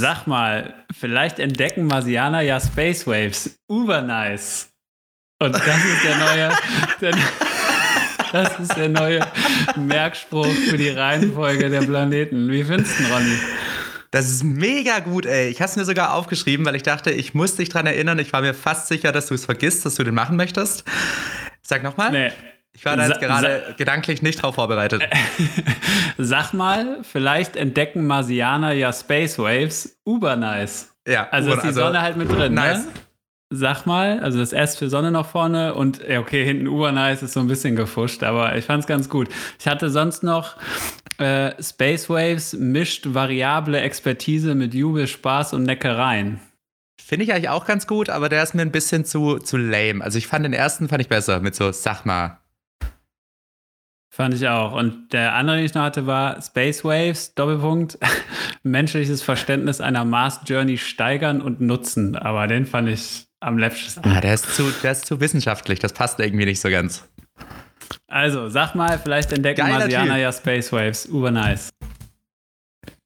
Sag mal, vielleicht entdecken Marsianer ja Space Waves. Uber nice. Und das ist der neue, der, das ist der neue Merkspruch für die Reihenfolge der Planeten. Wie findest du, Ronny? Das ist mega gut, ey. Ich habe es mir sogar aufgeschrieben, weil ich dachte, ich muss dich dran erinnern. Ich war mir fast sicher, dass du es vergisst, dass du den machen möchtest. Sag nochmal. Nee. Ich war da jetzt gerade gedanklich nicht drauf vorbereitet. Sag mal, vielleicht entdecken Marsianer ja Space Waves. Uber nice. Ja, also ist die also Sonne halt mit drin. Ne? Nice. Ne? Sag mal, also das S für Sonne noch vorne und okay, hinten Uber nice ist so ein bisschen gefuscht, aber ich fand es ganz gut. Ich hatte sonst noch äh, Space Waves mischt variable Expertise mit Jubel, Spaß und Neckereien. Finde ich eigentlich auch ganz gut, aber der ist mir ein bisschen zu, zu lame. Also ich fand den ersten fand ich besser mit so, sag mal, Fand ich auch. Und der andere, den ich noch hatte, war Space Waves, Doppelpunkt, menschliches Verständnis einer Mars Journey steigern und nutzen. Aber den fand ich am läppschesten. Ah, der ist, zu, der ist zu wissenschaftlich, das passt irgendwie nicht so ganz. Also, sag mal, vielleicht entdecken Geiler Marsianer ja Space Waves. Uber nice.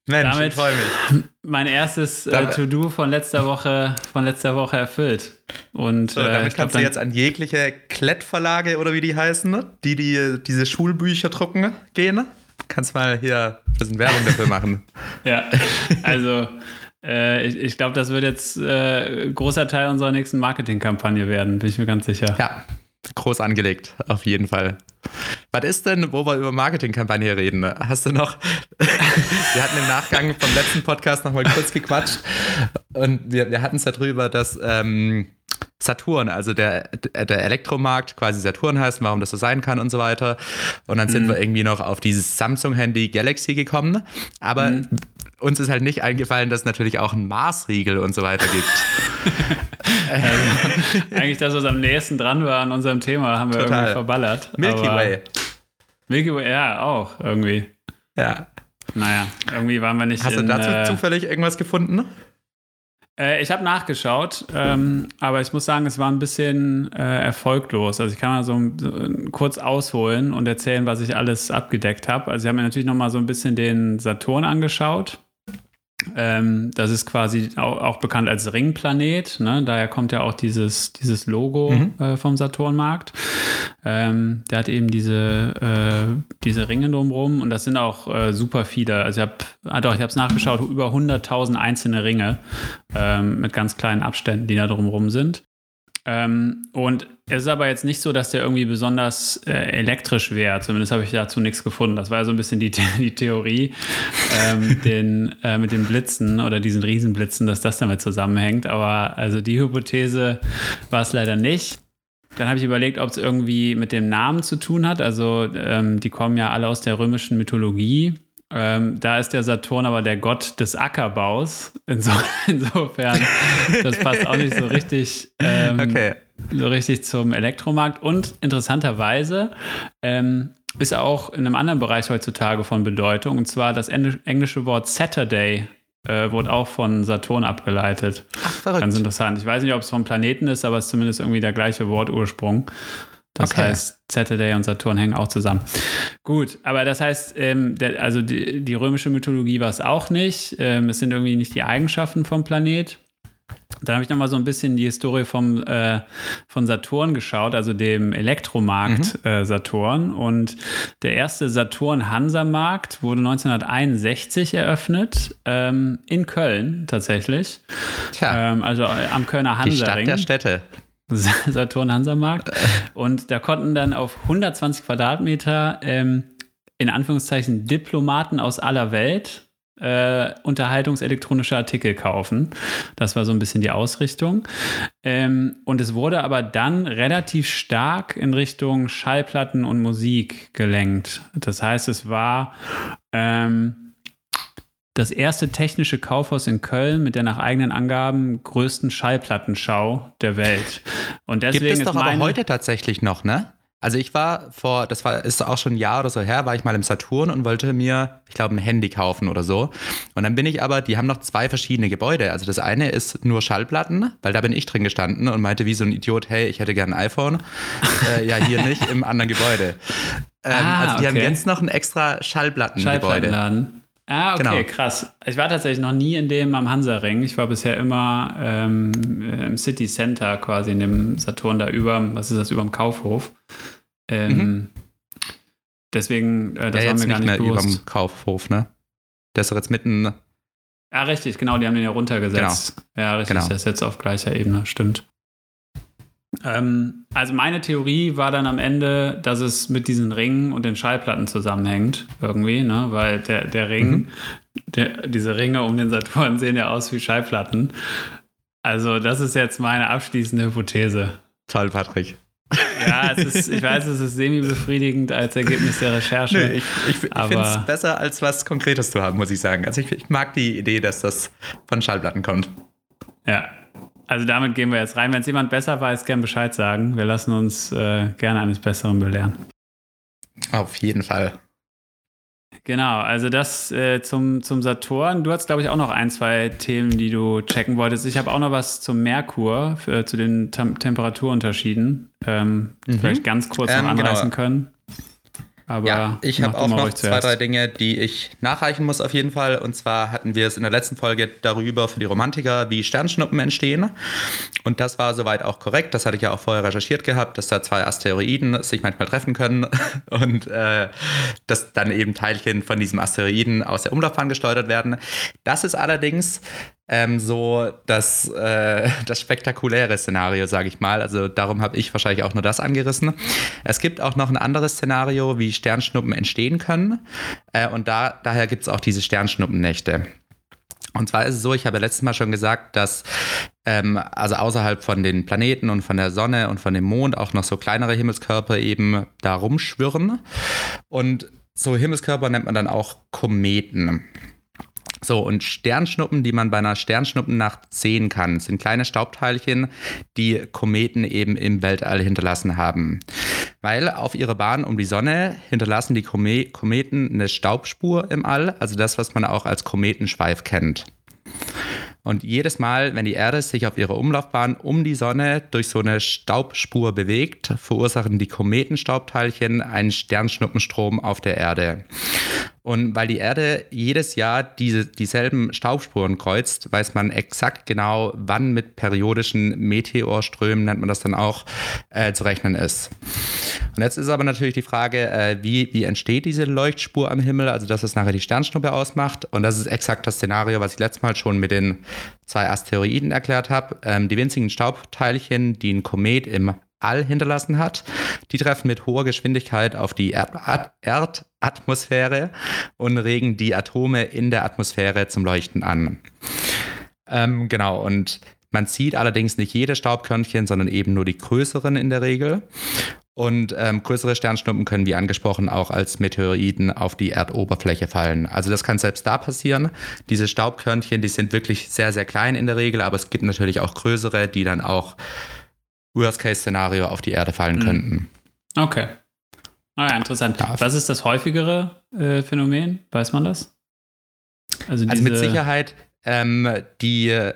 Mensch, Damit ich freue mich. Mein erstes äh, To-Do von letzter Woche von letzter Woche erfüllt. Und so, damit äh, kannst glaub, du jetzt an jegliche Klettverlage oder wie die heißen, ne? die, die diese Schulbücher drucken gehen. Kannst mal hier ein bisschen Werbung dafür machen. ja, also äh, ich, ich glaube, das wird jetzt äh, großer Teil unserer nächsten Marketingkampagne werden, bin ich mir ganz sicher. Ja, groß angelegt, auf jeden Fall. Was ist denn, wo wir über Marketingkampagne reden? Hast du noch, wir hatten im Nachgang vom letzten Podcast noch mal kurz gequatscht und wir, wir hatten es darüber, dass ähm, Saturn, also der, der Elektromarkt quasi Saturn heißt, warum das so sein kann und so weiter. Und dann sind mhm. wir irgendwie noch auf dieses Samsung-Handy Galaxy gekommen. Aber mhm. Uns ist halt nicht eingefallen, dass es natürlich auch einen Mars-Riegel und so weiter gibt. also, eigentlich das, was am nächsten dran war an unserem Thema, haben wir Total. irgendwie verballert. Milky Way. Milky Way, ja, auch irgendwie. Ja. Naja, irgendwie waren wir nicht. Hast in, du dazu äh, zufällig irgendwas gefunden? Äh, ich habe nachgeschaut, ähm, aber ich muss sagen, es war ein bisschen äh, erfolglos. Also ich kann mal so, so, kurz ausholen und erzählen, was ich alles abgedeckt habe. Also ich habe mir natürlich noch mal so ein bisschen den Saturn angeschaut. Ähm, das ist quasi auch, auch, bekannt als Ringplanet. Ne? Daher kommt ja auch dieses, dieses Logo mhm. äh, vom Saturnmarkt. Ähm, der hat eben diese, äh, diese Ringe drumherum und das sind auch äh, super viele. Also ich habe ah ich es nachgeschaut, über 100.000 einzelne Ringe ähm, mit ganz kleinen Abständen, die da drumherum sind. Ähm, und es ist aber jetzt nicht so, dass der irgendwie besonders äh, elektrisch wäre. Zumindest habe ich dazu nichts gefunden. Das war ja so ein bisschen die, die Theorie ähm, den, äh, mit den Blitzen oder diesen Riesenblitzen, dass das damit zusammenhängt. Aber also die Hypothese war es leider nicht. Dann habe ich überlegt, ob es irgendwie mit dem Namen zu tun hat. Also ähm, die kommen ja alle aus der römischen Mythologie. Ähm, da ist der Saturn aber der Gott des Ackerbaus. Inso insofern, das passt auch nicht so richtig, ähm, okay. So richtig zum Elektromarkt. Und interessanterweise ähm, ist auch in einem anderen Bereich heutzutage von Bedeutung. Und zwar das englische Wort Saturday äh, wurde auch von Saturn abgeleitet. Ach, verrückt. Ganz interessant. Ich weiß nicht, ob es vom Planeten ist, aber es ist zumindest irgendwie der gleiche Wortursprung. Das okay. heißt, Saturday und Saturn hängen auch zusammen. Gut, aber das heißt, ähm, der, also die, die, römische Mythologie war es auch nicht. Ähm, es sind irgendwie nicht die Eigenschaften vom Planet. Dann habe ich nochmal so ein bisschen die Historie vom, äh, von Saturn geschaut, also dem Elektromarkt mhm. äh, Saturn. Und der erste Saturn-Hansa-Markt wurde 1961 eröffnet, ähm, in Köln tatsächlich. Tja. Ähm, also äh, am Kölner Hansa-Ring. Die Stadt der Städte. Saturn Hansamarkt. Und da konnten dann auf 120 Quadratmeter ähm, in Anführungszeichen Diplomaten aus aller Welt äh, unterhaltungselektronische Artikel kaufen. Das war so ein bisschen die Ausrichtung. Ähm, und es wurde aber dann relativ stark in Richtung Schallplatten und Musik gelenkt. Das heißt, es war ähm, das erste technische Kaufhaus in Köln mit der nach eigenen Angaben größten Schallplattenschau der Welt. Und deswegen Gibt es doch aber heute tatsächlich noch, ne? Also ich war vor, das war, ist auch schon ein Jahr oder so her, war ich mal im Saturn und wollte mir, ich glaube, ein Handy kaufen oder so. Und dann bin ich aber, die haben noch zwei verschiedene Gebäude. Also das eine ist nur Schallplatten, weil da bin ich drin gestanden und meinte wie so ein Idiot, hey, ich hätte gerne ein iPhone. äh, ja, hier nicht, im anderen Gebäude. Ähm, ah, also die okay. haben jetzt noch ein extra Schallplattengebäude. Schallplattenladen. Ah, okay, genau. krass. Ich war tatsächlich noch nie in dem am Hansaring. Ich war bisher immer ähm, im City Center quasi in dem Saturn da über, was ist das, über dem Kaufhof. Ähm, mhm. Deswegen, äh, das ja, war mir gar nicht, nicht mehr bewusst. über dem Kaufhof, ne? Das ist jetzt mitten. Ja, richtig, genau, die haben den ja runtergesetzt. Genau. Ja, richtig, genau. das ist jetzt auf gleicher Ebene, stimmt. Ähm, also meine Theorie war dann am Ende, dass es mit diesen Ringen und den Schallplatten zusammenhängt, irgendwie, ne? Weil der, der Ring, mhm. der, diese Ringe um den Saturn sehen ja aus wie Schallplatten. Also, das ist jetzt meine abschließende Hypothese. Toll, Patrick. Ja, ist, ich weiß, es ist semi-befriedigend als Ergebnis der Recherche. Nee, ich ich, ich finde es besser, als was Konkretes zu haben, muss ich sagen. Also ich, ich mag die Idee, dass das von Schallplatten kommt. Ja, also damit gehen wir jetzt rein. Wenn es jemand besser weiß, gern Bescheid sagen. Wir lassen uns äh, gerne eines Besseren belehren. Auf jeden Fall. Genau, also das äh, zum, zum Saturn. Du hast, glaube ich, auch noch ein, zwei Themen, die du checken wolltest. Ich habe auch noch was zum Merkur, für, zu den Tem Temperaturunterschieden. Ähm, mhm. Vielleicht ganz kurz ähm, noch genau. anreißen genau. können. Aber ja, ich habe auch noch zwei, drei Dinge, die ich nachreichen muss auf jeden Fall. Und zwar hatten wir es in der letzten Folge darüber für die Romantiker, wie Sternschnuppen entstehen. Und das war soweit auch korrekt. Das hatte ich ja auch vorher recherchiert gehabt, dass da zwei Asteroiden sich manchmal treffen können und äh, dass dann eben Teilchen von diesem Asteroiden aus der Umlaufbahn gesteuert werden. Das ist allerdings ähm, so das, äh, das spektakuläre Szenario, sage ich mal. Also darum habe ich wahrscheinlich auch nur das angerissen. Es gibt auch noch ein anderes Szenario, wie Sternschnuppen entstehen können. Äh, und da, daher gibt es auch diese Sternschnuppennächte. Und zwar ist es so, ich habe ja letztes Mal schon gesagt, dass ähm, also außerhalb von den Planeten und von der Sonne und von dem Mond auch noch so kleinere Himmelskörper eben da rumschwirren. Und so Himmelskörper nennt man dann auch Kometen. So, und Sternschnuppen, die man bei einer Sternschnuppennacht sehen kann, sind kleine Staubteilchen, die Kometen eben im Weltall hinterlassen haben. Weil auf ihrer Bahn um die Sonne hinterlassen die Kometen eine Staubspur im All, also das, was man auch als Kometenschweif kennt. Und jedes Mal, wenn die Erde sich auf ihrer Umlaufbahn um die Sonne durch so eine Staubspur bewegt, verursachen die Kometenstaubteilchen einen Sternschnuppenstrom auf der Erde. Und weil die Erde jedes Jahr diese, dieselben Staubspuren kreuzt, weiß man exakt genau, wann mit periodischen Meteorströmen, nennt man das dann auch, äh, zu rechnen ist. Und jetzt ist aber natürlich die Frage, äh, wie, wie entsteht diese Leuchtspur am Himmel, also dass es nachher die Sternschnuppe ausmacht. Und das ist exakt das Szenario, was ich letztes Mal schon mit den zwei Asteroiden erklärt habe. Ähm, die winzigen Staubteilchen, die ein Komet im All hinterlassen hat. Die treffen mit hoher Geschwindigkeit auf die Erdatmosphäre und regen die Atome in der Atmosphäre zum Leuchten an. Ähm, genau, und man sieht allerdings nicht jede Staubkörnchen, sondern eben nur die größeren in der Regel. Und ähm, größere Sternschnuppen können, wie angesprochen, auch als Meteoriten auf die Erdoberfläche fallen. Also das kann selbst da passieren. Diese Staubkörnchen, die sind wirklich sehr, sehr klein in der Regel, aber es gibt natürlich auch größere, die dann auch Worst-Case-Szenario auf die Erde fallen mhm. könnten. Okay. Ah ja, interessant. Ja. Was ist das häufigere äh, Phänomen? Weiß man das? Also, also mit Sicherheit ähm, die,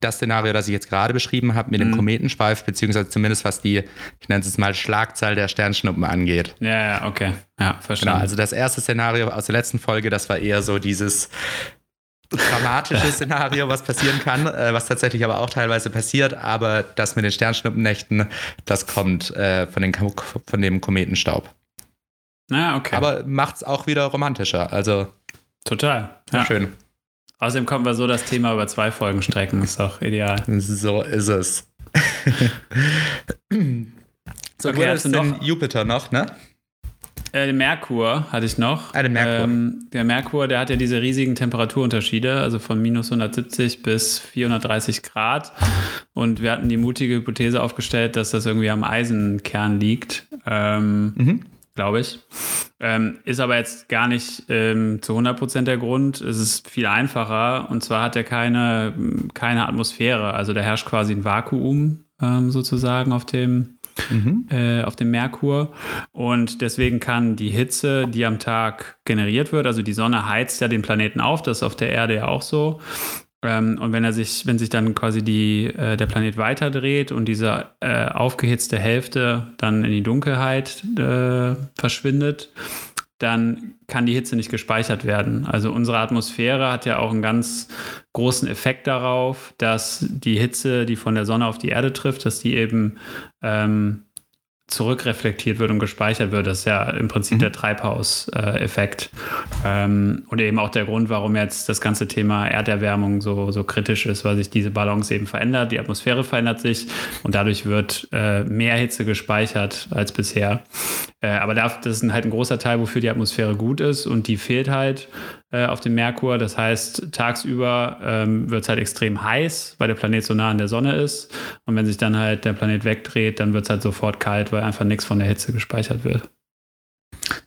das Szenario, das ich jetzt gerade beschrieben habe, mit dem mhm. Kometenschweif, beziehungsweise zumindest was die, ich nenne es mal, Schlagzahl der Sternschnuppen angeht. Ja, ja, okay. Ja, verstanden. Genau, also das erste Szenario aus der letzten Folge, das war eher so dieses dramatisches Szenario, was passieren kann, äh, was tatsächlich aber auch teilweise passiert. Aber das mit den Sternschnuppennächten, das kommt äh, von, den, von dem Kometenstaub. Ah, okay. Aber macht es auch wieder romantischer. Also total. Ja. Schön. Außerdem kommen wir so das Thema über zwei Folgen strecken. Ist doch ideal. So ist es. so, okay, du hast noch Jupiter noch, ne? Äh, den Merkur hatte ich noch. Ah, den Merkur. Ähm, der Merkur, der hat ja diese riesigen Temperaturunterschiede, also von minus 170 bis 430 Grad. Und wir hatten die mutige Hypothese aufgestellt, dass das irgendwie am Eisenkern liegt. Ähm, mhm. Glaube ich. Ähm, ist aber jetzt gar nicht ähm, zu 100% der Grund. Es ist viel einfacher. Und zwar hat er keine, keine Atmosphäre. Also da herrscht quasi ein Vakuum ähm, sozusagen auf dem mhm. äh, auf dem Merkur. Und deswegen kann die Hitze, die am Tag generiert wird, also die Sonne heizt ja den Planeten auf, das ist auf der Erde ja auch so. Ähm, und wenn er sich, wenn sich dann quasi die, äh, der Planet weiterdreht und diese äh, aufgehitzte Hälfte dann in die Dunkelheit äh, verschwindet, dann kann die Hitze nicht gespeichert werden. Also unsere Atmosphäre hat ja auch einen ganz großen Effekt darauf, dass die Hitze, die von der Sonne auf die Erde trifft, dass die eben ähm, zurückreflektiert wird und gespeichert wird. Das ist ja im Prinzip mhm. der Treibhauseffekt. Ähm, und eben auch der Grund, warum jetzt das ganze Thema Erderwärmung so, so kritisch ist, weil sich diese Balance eben verändert, die Atmosphäre verändert sich und dadurch wird äh, mehr Hitze gespeichert als bisher. Äh, aber das ist halt ein großer Teil, wofür die Atmosphäre gut ist und die fehlt halt äh, auf dem Merkur. Das heißt, tagsüber ähm, wird es halt extrem heiß, weil der Planet so nah an der Sonne ist. Und wenn sich dann halt der Planet wegdreht, dann wird es halt sofort kalt, weil einfach nichts von der Hitze gespeichert wird.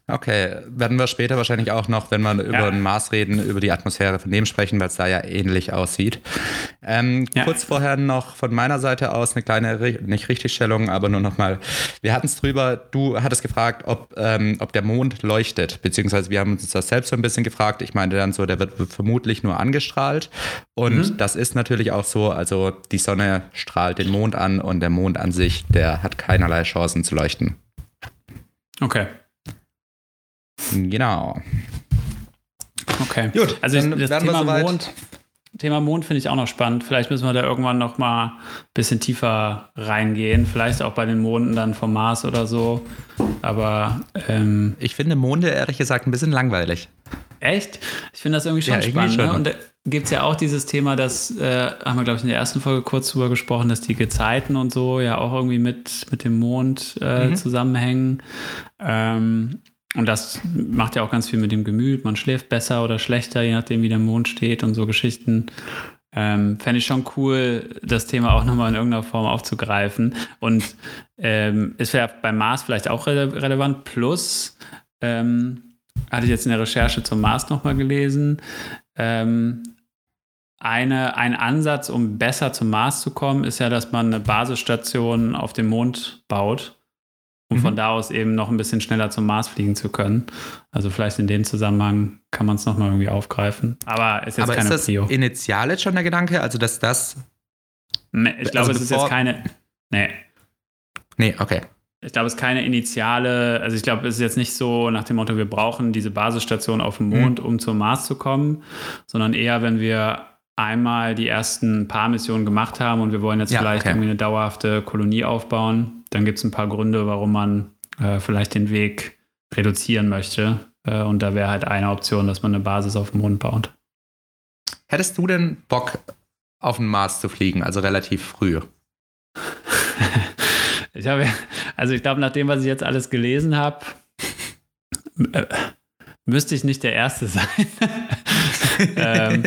Okay, werden wir später wahrscheinlich auch noch, wenn wir ja. über den Mars reden, über die Atmosphäre von dem sprechen, weil es da ja ähnlich aussieht. Ähm, ja. Kurz vorher noch von meiner Seite aus eine kleine, nicht Richtigstellung, aber nur nochmal. Wir hatten es drüber, du hattest gefragt, ob, ähm, ob der Mond leuchtet, beziehungsweise wir haben uns das selbst so ein bisschen gefragt. Ich meinte dann so, der wird vermutlich nur angestrahlt. Und mhm. das ist natürlich auch so, also die Sonne strahlt den Mond an und der Mond an sich, der hat keinerlei Chancen zu leuchten. Okay. Genau. Okay. Gut, also das Thema Mond, Thema Mond finde ich auch noch spannend. Vielleicht müssen wir da irgendwann noch mal ein bisschen tiefer reingehen. Vielleicht auch bei den Monden dann vom Mars oder so. Aber ähm, ich finde Monde ehrlich gesagt ein bisschen langweilig. Echt? Ich finde das irgendwie schon ja, spannend. Irgendwie schon. Ne? Und da gibt es ja auch dieses Thema, das äh, haben wir, glaube ich, in der ersten Folge kurz drüber gesprochen, dass die Gezeiten und so ja auch irgendwie mit, mit dem Mond äh, mhm. zusammenhängen. Ähm, und das macht ja auch ganz viel mit dem Gemüt. Man schläft besser oder schlechter, je nachdem, wie der Mond steht und so Geschichten. Ähm, Fände ich schon cool, das Thema auch nochmal in irgendeiner Form aufzugreifen. Und ähm, ist ja beim Mars vielleicht auch rele relevant. Plus, ähm, hatte ich jetzt in der Recherche zum Mars nochmal gelesen, ähm, eine, ein Ansatz, um besser zum Mars zu kommen, ist ja, dass man eine Basisstation auf dem Mond baut um mhm. von da aus eben noch ein bisschen schneller zum Mars fliegen zu können. Also vielleicht in dem Zusammenhang kann man es nochmal irgendwie aufgreifen. Aber ist jetzt Aber keine ist das Prio. initial jetzt schon der Gedanke? Also dass das... Nee, ich glaube, also es ist jetzt keine... Nee. Nee, okay. Ich glaube, es ist keine initiale, also ich glaube, es ist jetzt nicht so nach dem Motto, wir brauchen diese Basisstation auf dem Mond, mhm. um zum Mars zu kommen, sondern eher, wenn wir einmal die ersten paar Missionen gemacht haben und wir wollen jetzt ja, vielleicht okay. irgendwie eine dauerhafte Kolonie aufbauen, dann gibt es ein paar Gründe, warum man äh, vielleicht den Weg reduzieren möchte. Äh, und da wäre halt eine Option, dass man eine Basis auf dem Mond baut. Hättest du denn Bock, auf den Mars zu fliegen, also relativ früh? ich habe, also ich glaube, nach dem, was ich jetzt alles gelesen habe, äh, müsste ich nicht der Erste sein. ähm,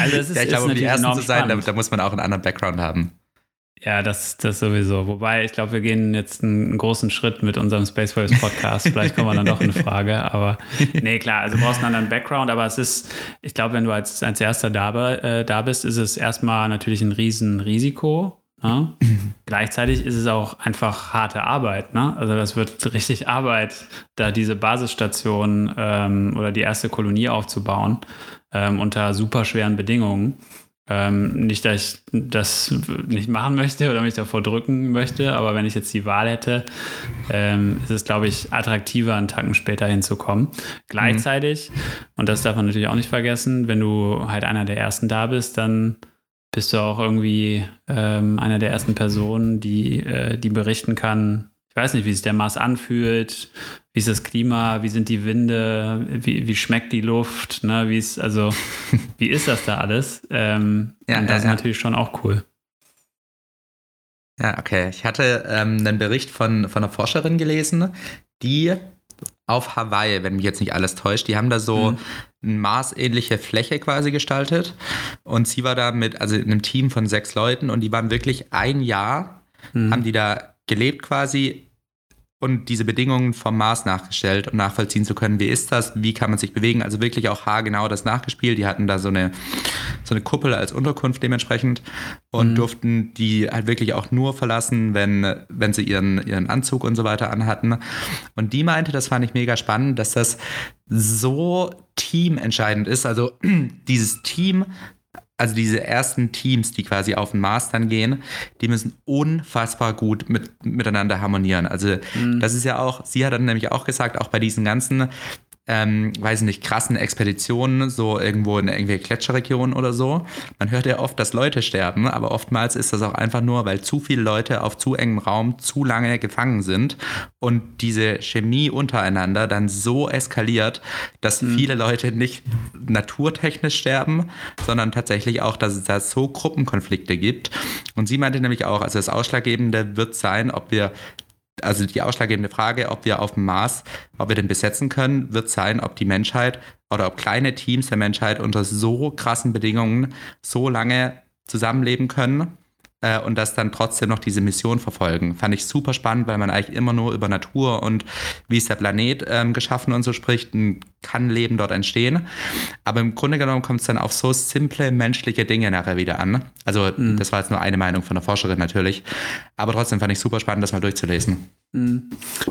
also es ist, ja, ich glaube, um die Ersten zu sein, da, da, muss man auch einen anderen Background haben. Ja, das, das sowieso. Wobei, ich glaube, wir gehen jetzt einen, großen Schritt mit unserem Space Waves Podcast. Vielleicht kommen wir dann doch in Frage. Aber nee, klar, also du brauchst einen anderen Background. Aber es ist, ich glaube, wenn du als, als Erster da, äh, da bist, ist es erstmal natürlich ein Riesenrisiko. Ne? Gleichzeitig ist es auch einfach harte Arbeit. Ne? Also das wird richtig Arbeit, da diese Basisstation ähm, oder die erste Kolonie aufzubauen ähm, unter super schweren Bedingungen. Ähm, nicht, dass ich das nicht machen möchte oder mich davor drücken möchte, aber wenn ich jetzt die Wahl hätte, ähm, ist es, glaube ich, attraktiver, einen Tacken später hinzukommen. Gleichzeitig, mhm. und das darf man natürlich auch nicht vergessen, wenn du halt einer der Ersten da bist, dann bist du auch irgendwie ähm, einer der ersten Personen, die, äh, die berichten kann, ich weiß nicht, wie sich der Mars anfühlt, wie ist das Klima, wie sind die Winde, wie, wie schmeckt die Luft, ne, wie ist, also, wie ist das da alles? Ähm, ja, und das ja, ist ja. natürlich schon auch cool. Ja, okay. Ich hatte ähm, einen Bericht von, von einer Forscherin gelesen, die auf Hawaii, wenn mich jetzt nicht alles täuscht, die haben da so mhm. Eine marsähnliche Fläche quasi gestaltet. Und sie war da mit, also in einem Team von sechs Leuten und die waren wirklich ein Jahr, mhm. haben die da gelebt quasi und diese Bedingungen vom Mars nachgestellt, um nachvollziehen zu können, wie ist das, wie kann man sich bewegen. Also wirklich auch haargenau das nachgespielt. Die hatten da so eine, so eine Kuppel als Unterkunft dementsprechend und mhm. durften die halt wirklich auch nur verlassen, wenn, wenn sie ihren, ihren Anzug und so weiter anhatten. Und die meinte, das fand ich mega spannend, dass das so teamentscheidend ist. Also dieses Team also diese ersten Teams, die quasi auf den Mars dann gehen, die müssen unfassbar gut mit, miteinander harmonieren. Also mhm. das ist ja auch, sie hat dann nämlich auch gesagt, auch bei diesen ganzen ähm, weiß nicht, krassen Expeditionen, so irgendwo in irgendwelche Gletscherregionen oder so. Man hört ja oft, dass Leute sterben, aber oftmals ist das auch einfach nur, weil zu viele Leute auf zu engem Raum zu lange gefangen sind und diese Chemie untereinander dann so eskaliert, dass mhm. viele Leute nicht naturtechnisch sterben, sondern tatsächlich auch, dass es da so Gruppenkonflikte gibt. Und sie meinte nämlich auch, also das Ausschlaggebende wird sein, ob wir also die ausschlaggebende Frage, ob wir auf dem Mars, ob wir den besetzen können, wird sein, ob die Menschheit oder ob kleine Teams der Menschheit unter so krassen Bedingungen so lange zusammenleben können äh, und das dann trotzdem noch diese Mission verfolgen. Fand ich super spannend, weil man eigentlich immer nur über Natur und wie ist der Planet ähm, geschaffen und so spricht, kann Leben dort entstehen. Aber im Grunde genommen kommt es dann auf so simple menschliche Dinge nachher wieder an. Also mhm. das war jetzt nur eine Meinung von der Forscherin natürlich. Aber trotzdem fand ich super spannend, das mal durchzulesen. Mhm.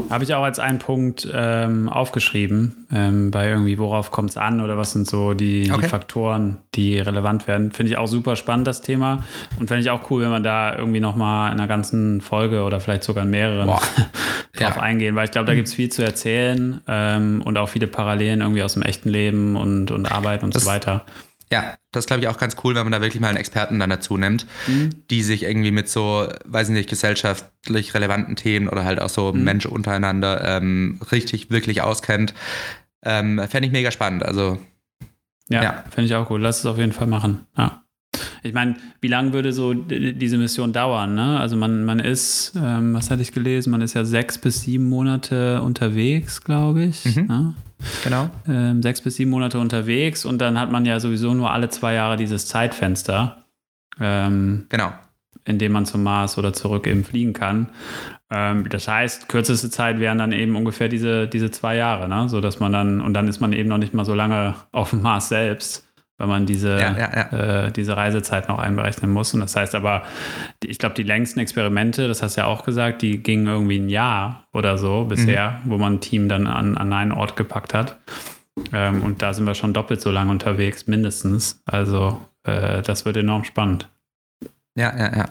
Habe ich auch als einen Punkt ähm, aufgeschrieben, ähm, bei irgendwie, worauf kommt es an oder was sind so die, okay. die Faktoren, die relevant werden. Finde ich auch super spannend, das Thema. Und finde ich auch cool, wenn man da irgendwie nochmal in einer ganzen Folge oder vielleicht sogar in mehreren drauf ja. eingehen, weil ich glaube, da gibt es viel zu erzählen ähm, und auch viele Parallelen irgendwie aus dem echten Leben und, und Arbeit und das, so weiter. Ja, das glaube ich auch ganz cool, wenn man da wirklich mal einen Experten dann dazu nimmt, mhm. die sich irgendwie mit so, weiß ich nicht, gesellschaftlich relevanten Themen oder halt auch so mhm. Menschen untereinander ähm, richtig, wirklich auskennt. Ähm, Fände ich mega spannend. Also. Ja, ja. finde ich auch cool. Lass es auf jeden Fall machen. Ja. Ich meine, wie lange würde so diese Mission dauern? Ne? Also man, man ist, ähm, was hatte ich gelesen, man ist ja sechs bis sieben Monate unterwegs, glaube ich. Mhm. Ne? Genau. Ähm, sechs bis sieben Monate unterwegs und dann hat man ja sowieso nur alle zwei Jahre dieses Zeitfenster. Ähm, genau. In dem man zum Mars oder zurück eben fliegen kann. Ähm, das heißt, kürzeste Zeit wären dann eben ungefähr diese, diese zwei Jahre, ne? So dass man dann, und dann ist man eben noch nicht mal so lange auf dem Mars selbst wenn man diese, ja, ja, ja. Äh, diese Reisezeit noch einberechnen muss. Und das heißt aber, ich glaube, die längsten Experimente, das hast du ja auch gesagt, die gingen irgendwie ein Jahr oder so bisher, mhm. wo man ein Team dann an, an einen Ort gepackt hat. Ähm, und da sind wir schon doppelt so lange unterwegs, mindestens. Also äh, das wird enorm spannend. Ja, ja, ja.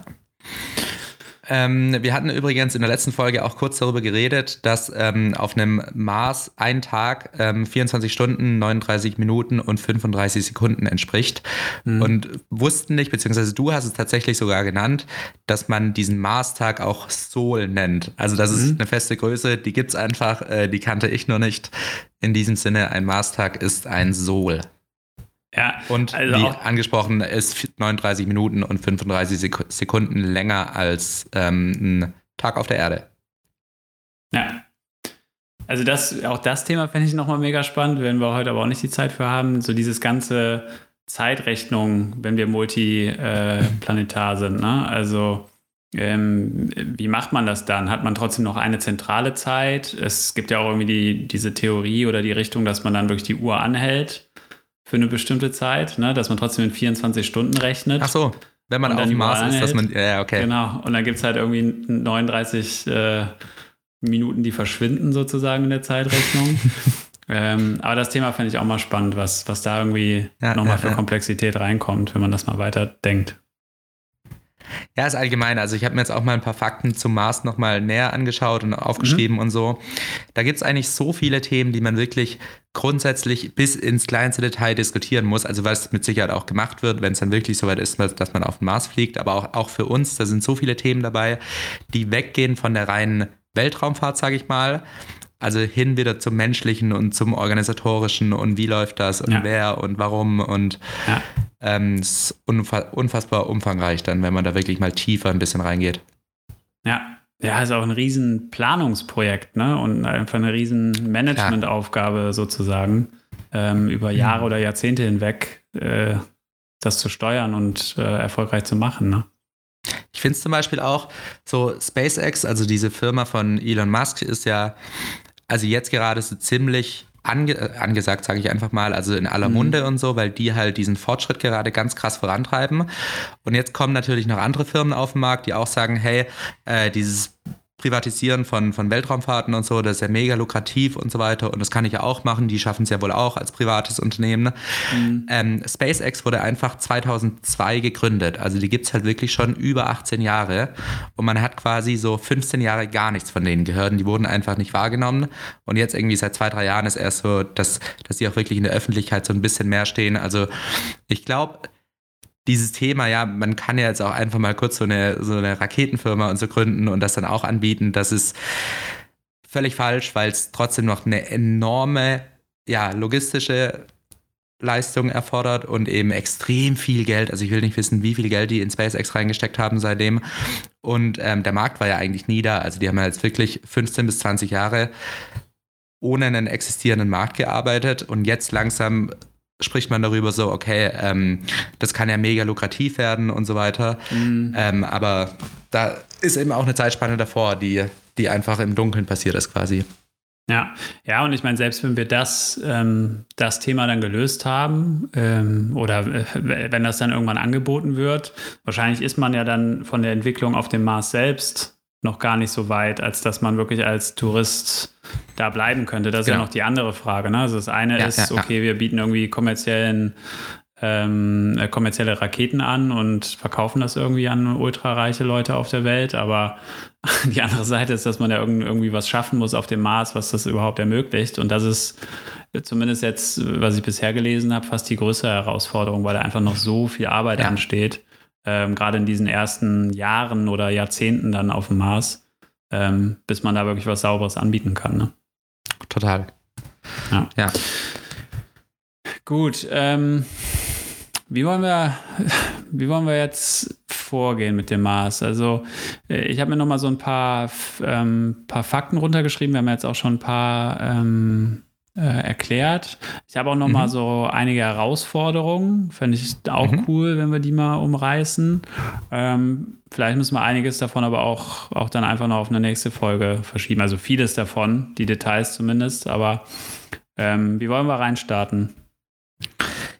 Ähm, wir hatten übrigens in der letzten Folge auch kurz darüber geredet, dass ähm, auf einem Mars ein Tag ähm, 24 Stunden, 39 Minuten und 35 Sekunden entspricht. Mhm. Und wussten nicht, beziehungsweise du hast es tatsächlich sogar genannt, dass man diesen Mars-Tag auch Sol nennt. Also das ist mhm. eine feste Größe, die gibt es einfach, äh, die kannte ich noch nicht. In diesem Sinne, ein Mars-Tag ist ein Sol. Ja, und also wie angesprochen, ist 39 Minuten und 35 Sekunden länger als ähm, ein Tag auf der Erde. Ja. Also das, auch das Thema fände ich nochmal mega spannend, werden wir heute aber auch nicht die Zeit für haben. So dieses ganze Zeitrechnung, wenn wir multiplanetar äh, sind. Ne? Also ähm, wie macht man das dann? Hat man trotzdem noch eine zentrale Zeit? Es gibt ja auch irgendwie die, diese Theorie oder die Richtung, dass man dann wirklich die Uhr anhält für eine bestimmte Zeit, ne, dass man trotzdem in 24 Stunden rechnet. Ach so, wenn man auf dem Mars ist, dass man, ja, okay. Genau, und dann gibt es halt irgendwie 39 äh, Minuten, die verschwinden sozusagen in der Zeitrechnung. ähm, aber das Thema finde ich auch mal spannend, was, was da irgendwie ja, nochmal ja, für ja. Komplexität reinkommt, wenn man das mal weiter denkt. Ja, ist allgemein. Also ich habe mir jetzt auch mal ein paar Fakten zum Mars nochmal näher angeschaut und aufgeschrieben mhm. und so. Da gibt es eigentlich so viele Themen, die man wirklich grundsätzlich bis ins kleinste Detail diskutieren muss. Also was mit Sicherheit auch gemacht wird, wenn es dann wirklich soweit ist, dass man auf den Mars fliegt. Aber auch, auch für uns, da sind so viele Themen dabei, die weggehen von der reinen Weltraumfahrt, sage ich mal. Also hin wieder zum Menschlichen und zum Organisatorischen und wie läuft das und ja. wer und warum und ja. ähm, ist unfassbar umfangreich dann, wenn man da wirklich mal tiefer ein bisschen reingeht. Ja, ja, ist auch ein riesen Planungsprojekt, ne? Und einfach eine riesen Managementaufgabe ja. sozusagen, ähm, über Jahre mhm. oder Jahrzehnte hinweg äh, das zu steuern und äh, erfolgreich zu machen, ne? Ich finde es zum Beispiel auch so, SpaceX, also diese Firma von Elon Musk, ist ja also jetzt gerade so ziemlich ange äh, angesagt, sage ich einfach mal, also in aller mhm. Munde und so, weil die halt diesen Fortschritt gerade ganz krass vorantreiben. Und jetzt kommen natürlich noch andere Firmen auf den Markt, die auch sagen, hey, äh, dieses Privatisieren von, von Weltraumfahrten und so, das ist ja mega lukrativ und so weiter. Und das kann ich ja auch machen. Die schaffen es ja wohl auch als privates Unternehmen. Ne? Mhm. Ähm, SpaceX wurde einfach 2002 gegründet. Also die gibt es halt wirklich schon über 18 Jahre. Und man hat quasi so 15 Jahre gar nichts von denen gehört. Und die wurden einfach nicht wahrgenommen. Und jetzt irgendwie seit zwei, drei Jahren ist erst so, dass, dass die auch wirklich in der Öffentlichkeit so ein bisschen mehr stehen. Also ich glaube, dieses Thema, ja, man kann ja jetzt auch einfach mal kurz so eine, so eine Raketenfirma und so gründen und das dann auch anbieten. Das ist völlig falsch, weil es trotzdem noch eine enorme, ja, logistische Leistung erfordert und eben extrem viel Geld. Also ich will nicht wissen, wie viel Geld die in SpaceX reingesteckt haben seitdem. Und ähm, der Markt war ja eigentlich nie da. Also die haben ja jetzt wirklich 15 bis 20 Jahre ohne einen existierenden Markt gearbeitet und jetzt langsam spricht man darüber so, okay, ähm, das kann ja mega lukrativ werden und so weiter. Mhm. Ähm, aber da ist eben auch eine Zeitspanne davor, die, die einfach im Dunkeln passiert ist quasi. Ja, ja, und ich meine, selbst wenn wir das, ähm, das Thema dann gelöst haben ähm, oder äh, wenn das dann irgendwann angeboten wird, wahrscheinlich ist man ja dann von der Entwicklung auf dem Mars selbst noch gar nicht so weit, als dass man wirklich als Tourist da bleiben könnte. Das ist genau. ja noch die andere Frage. Ne? Also das eine ja, ist, ja, okay, wir bieten irgendwie kommerziellen ähm, äh, kommerzielle Raketen an und verkaufen das irgendwie an ultrareiche Leute auf der Welt. Aber die andere Seite ist, dass man ja irgendwie was schaffen muss auf dem Mars, was das überhaupt ermöglicht. Und das ist zumindest jetzt, was ich bisher gelesen habe, fast die größere Herausforderung, weil da einfach noch so viel Arbeit ja. ansteht ähm, gerade in diesen ersten Jahren oder Jahrzehnten dann auf dem Mars, ähm, bis man da wirklich was Sauberes anbieten kann. Ne? Total. Ja. ja. Gut, ähm, wie wollen wir, wie wollen wir jetzt vorgehen mit dem Mars? Also äh, ich habe mir noch mal so ein paar, ähm, paar Fakten runtergeschrieben. Wir haben jetzt auch schon ein paar ähm, äh, erklärt. Ich habe auch noch mhm. mal so einige Herausforderungen. Fände ich auch mhm. cool, wenn wir die mal umreißen. Ähm, vielleicht müssen wir einiges davon aber auch, auch dann einfach noch auf eine nächste Folge verschieben. Also vieles davon, die Details zumindest. Aber ähm, wie wollen wir reinstarten?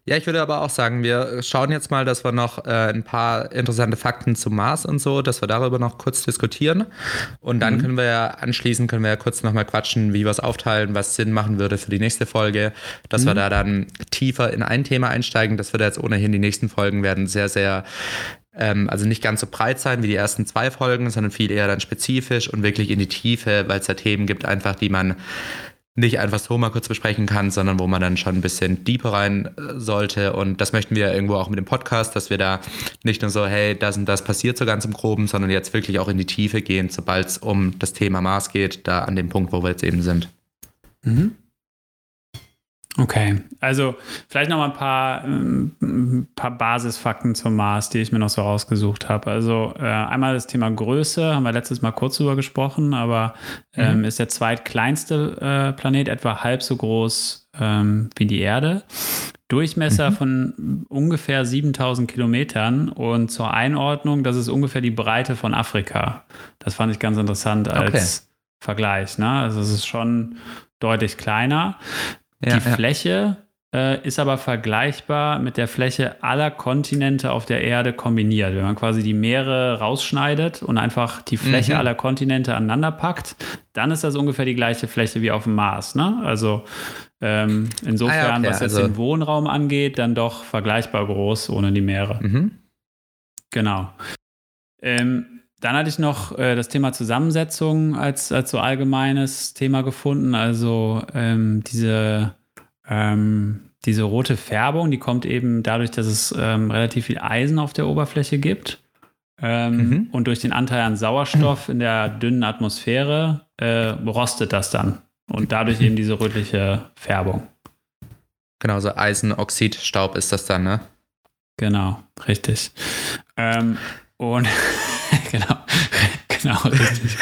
Ja, ich würde aber auch sagen, wir schauen jetzt mal, dass wir noch äh, ein paar interessante Fakten zum Mars und so, dass wir darüber noch kurz diskutieren. Und dann mhm. können wir ja anschließend, können wir ja kurz nochmal quatschen, wie wir es aufteilen, was Sinn machen würde für die nächste Folge, dass mhm. wir da dann tiefer in ein Thema einsteigen. Das wird jetzt ohnehin die nächsten Folgen werden sehr, sehr ähm, also nicht ganz so breit sein wie die ersten zwei Folgen, sondern viel eher dann spezifisch und wirklich in die Tiefe, weil es da Themen gibt, einfach die man nicht einfach so mal kurz besprechen kann, sondern wo man dann schon ein bisschen deeper rein äh, sollte. Und das möchten wir irgendwo auch mit dem Podcast, dass wir da nicht nur so, hey, das und das passiert so ganz im Groben, sondern jetzt wirklich auch in die Tiefe gehen, sobald es um das Thema Mars geht, da an dem Punkt, wo wir jetzt eben sind. Mhm. Okay, also vielleicht noch mal ein paar, ähm, ein paar Basisfakten zum Mars, die ich mir noch so rausgesucht habe. Also äh, einmal das Thema Größe, haben wir letztes Mal kurz drüber gesprochen, aber ähm, mhm. ist der zweitkleinste äh, Planet etwa halb so groß ähm, wie die Erde. Durchmesser mhm. von ungefähr 7000 Kilometern und zur Einordnung, das ist ungefähr die Breite von Afrika. Das fand ich ganz interessant als okay. Vergleich. Ne? Also es ist schon deutlich kleiner. Ja, die. Fläche äh, ist aber vergleichbar mit der Fläche aller Kontinente auf der Erde kombiniert. Wenn man quasi die Meere rausschneidet und einfach die Fläche mhm. aller Kontinente aneinander packt, dann ist das ungefähr die gleiche Fläche wie auf dem Mars. Ne? Also ähm, insofern, ah, ja, okay. was jetzt also den Wohnraum angeht, dann doch vergleichbar groß ohne die Meere. Mhm. Genau. Ähm, dann hatte ich noch äh, das Thema Zusammensetzung als, als so allgemeines Thema gefunden. Also ähm, diese, ähm, diese rote Färbung, die kommt eben dadurch, dass es ähm, relativ viel Eisen auf der Oberfläche gibt. Ähm, mhm. Und durch den Anteil an Sauerstoff in der dünnen Atmosphäre äh, rostet das dann. Und dadurch eben diese rötliche Färbung. Genau, so Eisenoxidstaub ist das dann, ne? Genau, richtig. Ähm, und genau, genau, richtig.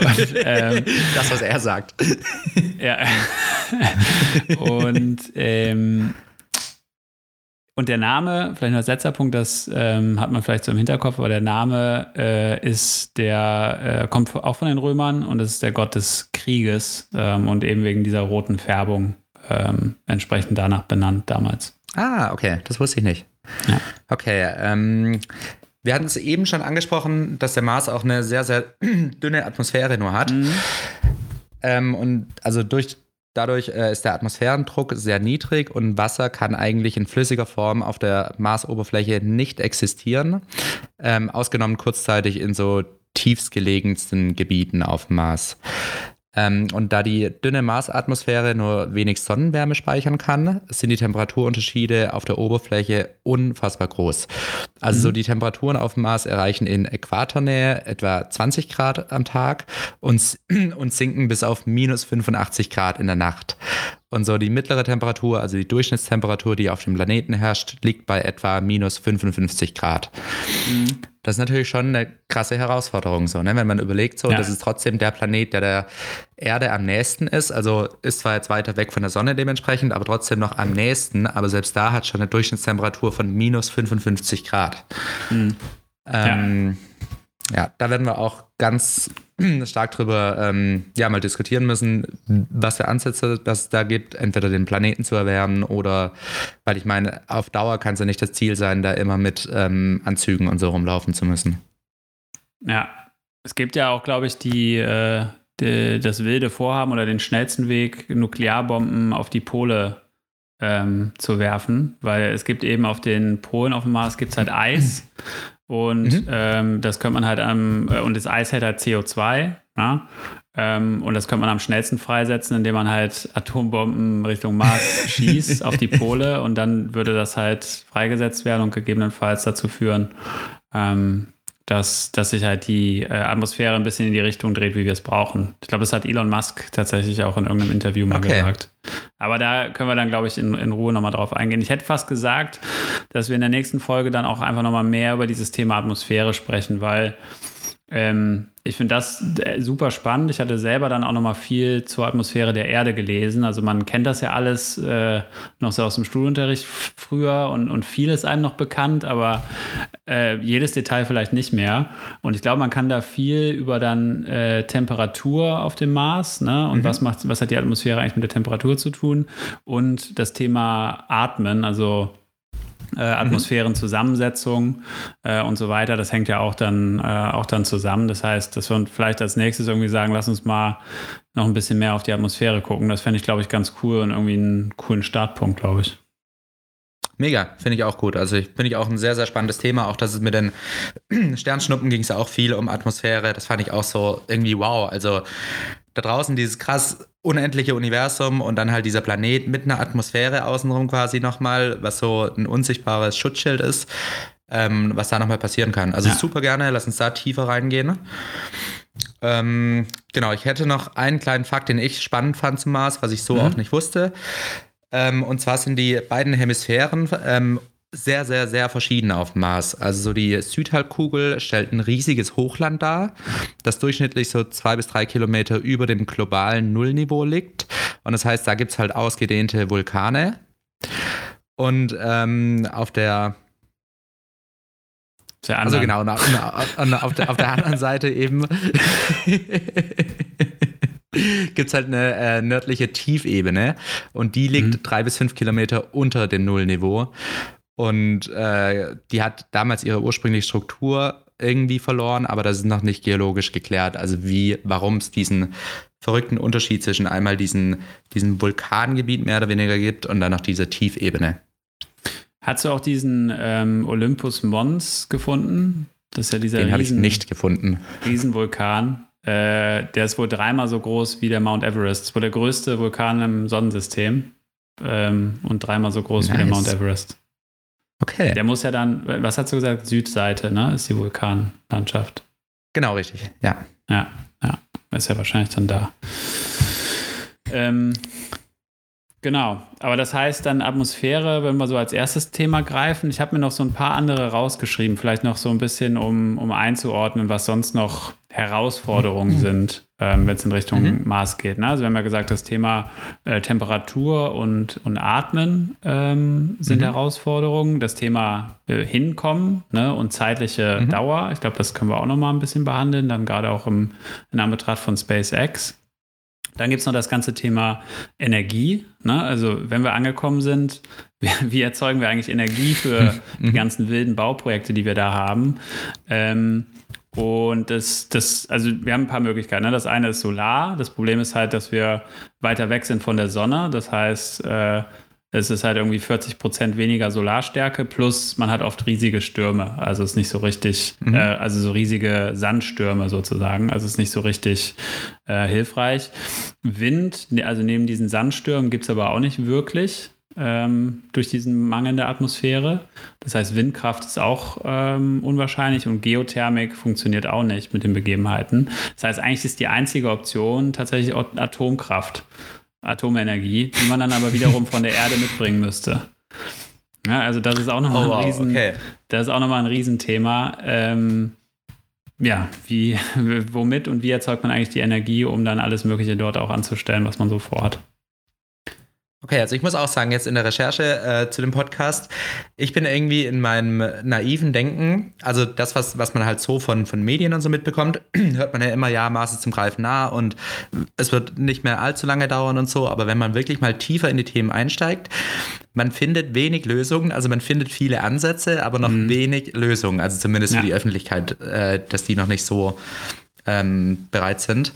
Und, ähm, das, was er sagt. ja. Und, ähm, und der Name, vielleicht noch als letzter Punkt, das ähm, hat man vielleicht so im Hinterkopf, aber der Name äh, ist der, äh, kommt auch von den Römern und es ist der Gott des Krieges ähm, und eben wegen dieser roten Färbung ähm, entsprechend danach benannt damals. Ah, okay, das wusste ich nicht. Ja. Okay, ähm, wir hatten es eben schon angesprochen, dass der Mars auch eine sehr, sehr dünne Atmosphäre nur hat. Mhm. Ähm, und also durch, dadurch äh, ist der Atmosphärendruck sehr niedrig und Wasser kann eigentlich in flüssiger Form auf der Marsoberfläche nicht existieren. Ähm, ausgenommen kurzzeitig in so tiefstgelegensten Gebieten auf dem Mars. Ähm, und da die dünne Marsatmosphäre nur wenig Sonnenwärme speichern kann, sind die Temperaturunterschiede auf der Oberfläche unfassbar groß. Also mhm. so die Temperaturen auf dem Mars erreichen in Äquatornähe etwa 20 Grad am Tag und, und sinken bis auf minus 85 Grad in der Nacht. Und so die mittlere Temperatur, also die Durchschnittstemperatur, die auf dem Planeten herrscht, liegt bei etwa minus 55 Grad. Mhm. Das ist natürlich schon eine krasse Herausforderung, so, ne? wenn man überlegt, so, ja. das ist trotzdem der Planet, der der Erde am nächsten ist. Also ist zwar jetzt weiter weg von der Sonne dementsprechend, aber trotzdem noch am nächsten. Aber selbst da hat schon eine Durchschnittstemperatur von minus 55 Grad. Mhm. Ähm, ja. Ja, da werden wir auch ganz stark drüber ähm, ja, mal diskutieren müssen, was für Ansätze das da gibt, entweder den Planeten zu erwärmen oder, weil ich meine, auf Dauer kann es ja nicht das Ziel sein, da immer mit ähm, Anzügen und so rumlaufen zu müssen. Ja, es gibt ja auch, glaube ich, die, äh, die, das wilde Vorhaben oder den schnellsten Weg, Nuklearbomben auf die Pole ähm, zu werfen, weil es gibt eben auf den Polen auf dem Mars gibt es halt Eis und mhm. ähm, das könnte man halt am, äh, und das Eis hält halt CO2, ja? ähm, und das könnte man am schnellsten freisetzen, indem man halt Atombomben Richtung Mars schießt auf die Pole und dann würde das halt freigesetzt werden und gegebenenfalls dazu führen, ähm, dass, dass sich halt die äh, Atmosphäre ein bisschen in die Richtung dreht, wie wir es brauchen. Ich glaube, das hat Elon Musk tatsächlich auch in irgendeinem Interview mal okay. gesagt. Aber da können wir dann, glaube ich, in, in Ruhe nochmal drauf eingehen. Ich hätte fast gesagt, dass wir in der nächsten Folge dann auch einfach nochmal mehr über dieses Thema Atmosphäre sprechen, weil ähm, ich finde das äh, super spannend. Ich hatte selber dann auch noch mal viel zur Atmosphäre der Erde gelesen. Also man kennt das ja alles äh, noch so aus dem Schulunterricht früher und, und vieles einem noch bekannt, aber äh, jedes Detail vielleicht nicht mehr. Und ich glaube, man kann da viel über dann äh, Temperatur auf dem Mars ne? und mhm. was macht, was hat die Atmosphäre eigentlich mit der Temperatur zu tun und das Thema Atmen, also äh, Atmosphärenzusammensetzung äh, und so weiter. Das hängt ja auch dann, äh, auch dann zusammen. Das heißt, dass wir vielleicht als nächstes irgendwie sagen, lass uns mal noch ein bisschen mehr auf die Atmosphäre gucken. Das fände ich, glaube ich, ganz cool und irgendwie einen coolen Startpunkt, glaube ich. Mega, finde ich auch gut. Also finde ich auch ein sehr, sehr spannendes Thema. Auch dass es mit den Sternschnuppen ging es ja auch viel um Atmosphäre. Das fand ich auch so irgendwie wow. Also da draußen dieses krass unendliche Universum und dann halt dieser Planet mit einer Atmosphäre außenrum quasi nochmal, was so ein unsichtbares Schutzschild ist, ähm, was da nochmal passieren kann. Also ja. super gerne, lass uns da tiefer reingehen. Ähm, genau, ich hätte noch einen kleinen Fakt, den ich spannend fand zum Mars, was ich so mhm. auch nicht wusste. Ähm, und zwar sind die beiden Hemisphären ähm, sehr, sehr, sehr verschieden auf dem Mars. Also so die Südhalbkugel stellt ein riesiges Hochland dar, das durchschnittlich so zwei bis drei Kilometer über dem globalen Nullniveau liegt. Und das heißt, da gibt es halt ausgedehnte Vulkane. Und ähm, auf der also genau, na, na, auf, der, auf der anderen Seite eben gibt es halt eine äh, nördliche Tiefebene und die liegt mhm. drei bis fünf Kilometer unter dem Nullniveau. Und äh, die hat damals ihre ursprüngliche Struktur irgendwie verloren, aber das ist noch nicht geologisch geklärt. Also wie, warum es diesen verrückten Unterschied zwischen einmal diesen, diesem Vulkangebiet mehr oder weniger gibt und dann noch diese Tiefebene. Hast du auch diesen ähm, Olympus Mons gefunden? Das ist ja dieser Den habe ich nicht gefunden. Riesenvulkan. Äh, der ist wohl dreimal so groß wie der Mount Everest. Das ist wohl der größte Vulkan im Sonnensystem. Ähm, und dreimal so groß nice. wie der Mount Everest. Okay. Der muss ja dann, was hast du gesagt? Südseite, ne? Ist die Vulkanlandschaft. Genau, richtig. Ja. Ja, ja. Ist ja wahrscheinlich dann da. Ähm, genau. Aber das heißt dann Atmosphäre, wenn wir so als erstes Thema greifen. Ich habe mir noch so ein paar andere rausgeschrieben, vielleicht noch so ein bisschen, um, um einzuordnen, was sonst noch Herausforderungen mhm. sind ähm, wenn es in Richtung mhm. Mars geht. Ne? Also wir haben ja gesagt, das Thema äh, Temperatur und, und Atmen ähm, sind mhm. Herausforderungen. Das Thema äh, Hinkommen ne? und zeitliche mhm. Dauer, ich glaube, das können wir auch noch mal ein bisschen behandeln, dann gerade auch im, in Anbetracht von SpaceX. Dann gibt es noch das ganze Thema Energie. Ne? Also wenn wir angekommen sind, wie, wie erzeugen wir eigentlich Energie für die ganzen wilden Bauprojekte, die wir da haben? Ähm, und das, das, also wir haben ein paar Möglichkeiten. Ne? Das eine ist Solar. Das Problem ist halt, dass wir weiter weg sind von der Sonne. Das heißt, äh, es ist halt irgendwie 40 Prozent weniger Solarstärke, plus man hat oft riesige Stürme. Also es ist nicht so richtig, mhm. äh, also so riesige Sandstürme sozusagen. Also es ist nicht so richtig äh, hilfreich. Wind, ne, also neben diesen Sandstürmen gibt es aber auch nicht wirklich ähm, durch diesen Mangel in der Atmosphäre. Das heißt, Windkraft ist auch ähm, unwahrscheinlich und Geothermik funktioniert auch nicht mit den Begebenheiten. Das heißt, eigentlich ist die einzige Option tatsächlich Atomkraft. Atomenergie, die man dann aber wiederum von der Erde mitbringen müsste. Ja, also das ist auch nochmal oh, ein Riesen, okay. das ist auch noch mal ein Riesenthema. Ähm, ja, wie, womit und wie erzeugt man eigentlich die Energie, um dann alles Mögliche dort auch anzustellen, was man so vorhat? Okay, also ich muss auch sagen, jetzt in der Recherche äh, zu dem Podcast, ich bin irgendwie in meinem naiven Denken, also das, was, was man halt so von, von Medien und so mitbekommt, hört man ja immer, ja, Maß ist zum Greifen nah und es wird nicht mehr allzu lange dauern und so, aber wenn man wirklich mal tiefer in die Themen einsteigt, man findet wenig Lösungen, also man findet viele Ansätze, aber noch mhm. wenig Lösungen, also zumindest ja. für die Öffentlichkeit, äh, dass die noch nicht so ähm, bereit sind.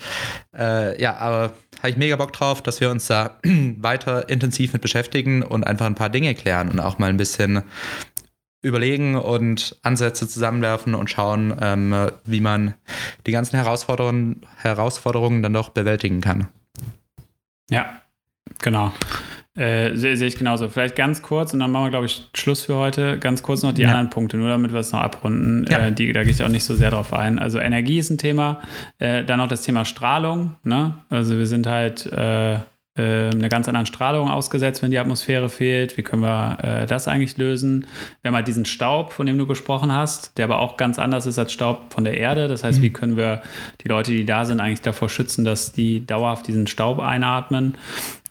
Äh, ja, aber habe ich mega Bock drauf, dass wir uns da weiter intensiv mit beschäftigen und einfach ein paar Dinge klären und auch mal ein bisschen überlegen und Ansätze zusammenwerfen und schauen, ähm, wie man die ganzen Herausforderungen, Herausforderungen dann doch bewältigen kann. Ja, genau. Äh, sehe seh ich genauso. Vielleicht ganz kurz und dann machen wir, glaube ich, Schluss für heute. Ganz kurz noch die ja. anderen Punkte, nur damit wir es noch abrunden. Ja. Äh, die, da gehe ich auch nicht so sehr drauf ein. Also Energie ist ein Thema. Äh, dann noch das Thema Strahlung. Ne? Also wir sind halt äh, äh, eine ganz anderen Strahlung ausgesetzt, wenn die Atmosphäre fehlt. Wie können wir äh, das eigentlich lösen? Wir haben halt diesen Staub, von dem du gesprochen hast, der aber auch ganz anders ist als Staub von der Erde. Das heißt, mhm. wie können wir die Leute, die da sind, eigentlich davor schützen, dass die dauerhaft diesen Staub einatmen?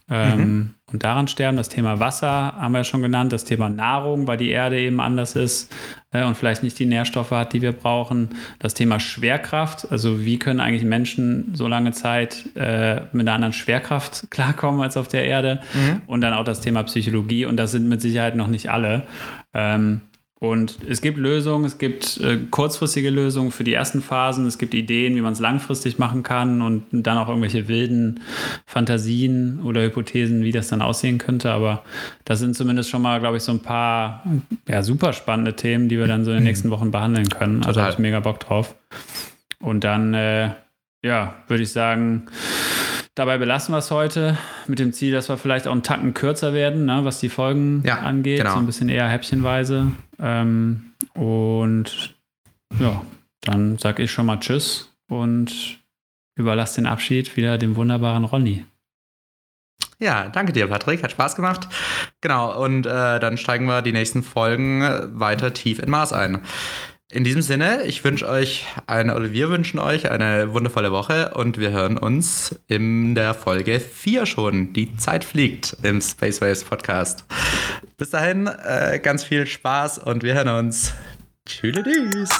Ähm, mhm und daran sterben. Das Thema Wasser haben wir ja schon genannt, das Thema Nahrung, weil die Erde eben anders ist äh, und vielleicht nicht die Nährstoffe hat, die wir brauchen. Das Thema Schwerkraft, also wie können eigentlich Menschen so lange Zeit äh, mit einer anderen Schwerkraft klarkommen als auf der Erde. Mhm. Und dann auch das Thema Psychologie und das sind mit Sicherheit noch nicht alle. Ähm, und es gibt Lösungen, es gibt äh, kurzfristige Lösungen für die ersten Phasen, es gibt Ideen, wie man es langfristig machen kann und dann auch irgendwelche wilden Fantasien oder Hypothesen, wie das dann aussehen könnte. Aber das sind zumindest schon mal, glaube ich, so ein paar ja, super spannende Themen, die wir dann so in den nächsten Wochen behandeln können. Also Total. Also habe ich mega Bock drauf. Und dann, äh, ja, würde ich sagen, Dabei belassen wir es heute mit dem Ziel, dass wir vielleicht auch einen Tacken kürzer werden, ne, was die Folgen ja, angeht. Genau. So ein bisschen eher häppchenweise. Ähm, und ja, dann sage ich schon mal Tschüss und überlasse den Abschied wieder dem wunderbaren Ronny. Ja, danke dir, Patrick. Hat Spaß gemacht. Genau, und äh, dann steigen wir die nächsten Folgen weiter tief in Mars ein. In diesem Sinne, ich wünsche euch eine, oder wir wünschen euch eine wundervolle Woche und wir hören uns in der Folge 4 schon. Die Zeit fliegt im Space Waves Podcast. Bis dahin, äh, ganz viel Spaß und wir hören uns. Tschüss.